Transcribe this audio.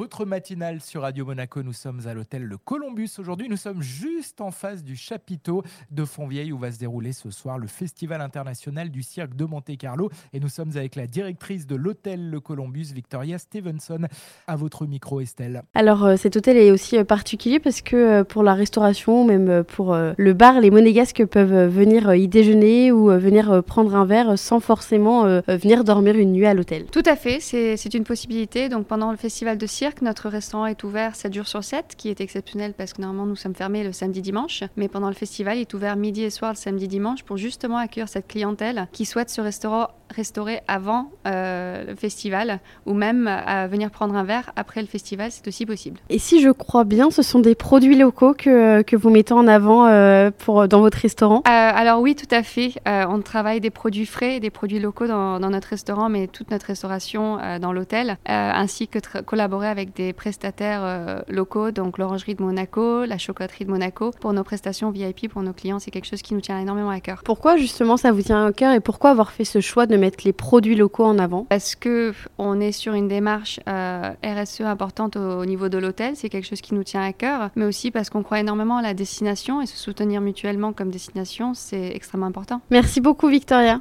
votre matinale sur Radio Monaco. Nous sommes à l'hôtel Le Columbus. Aujourd'hui, nous sommes juste en face du chapiteau de Fontvieille où va se dérouler ce soir le Festival international du cirque de Monte-Carlo. Et nous sommes avec la directrice de l'hôtel Le Columbus, Victoria Stevenson. À votre micro, Estelle. Alors, euh, cet hôtel est aussi euh, particulier parce que euh, pour la restauration, même pour le bar, les monégasques peuvent venir y déjeuner ou venir prendre un verre sans forcément venir dormir une nuit à l'hôtel. Tout à fait, c'est une possibilité. Donc, pendant le festival de cirque, notre restaurant est ouvert 7 jours sur 7, qui est exceptionnel parce que normalement nous sommes fermés le samedi-dimanche. Mais pendant le festival, il est ouvert midi et soir le samedi-dimanche pour justement accueillir cette clientèle qui souhaite se restaurer avant euh, le festival ou même à venir prendre un verre après le festival, c'est aussi possible. Et si je crois bien, ce sont des produits locaux que, que vous mettez en avant euh, pour, dans votre restaurant? Euh, Alors oui, tout à fait. on travaille des produits frais et des produits locaux dans, dans, notre restaurant, mais toute notre restauration dans l'hôtel, ainsi que collaborer avec des prestataires locaux, donc l'Orangerie de Monaco, la Chocolaterie de Monaco, pour nos prestations VIP pour nos clients. C'est quelque chose qui nous tient énormément à cœur. Pourquoi justement ça vous tient à cœur et pourquoi avoir fait ce choix de mettre les produits locaux en avant? Parce que on est sur une démarche euh, RSE importante au, niveau de l'hôtel, c'est quelque chose qui nous tient à cœur, mais aussi parce qu'on croit énormément à la destination et se soutenir mutuellement comme destination, c'est extrêmement important. Merci beaucoup Victoria.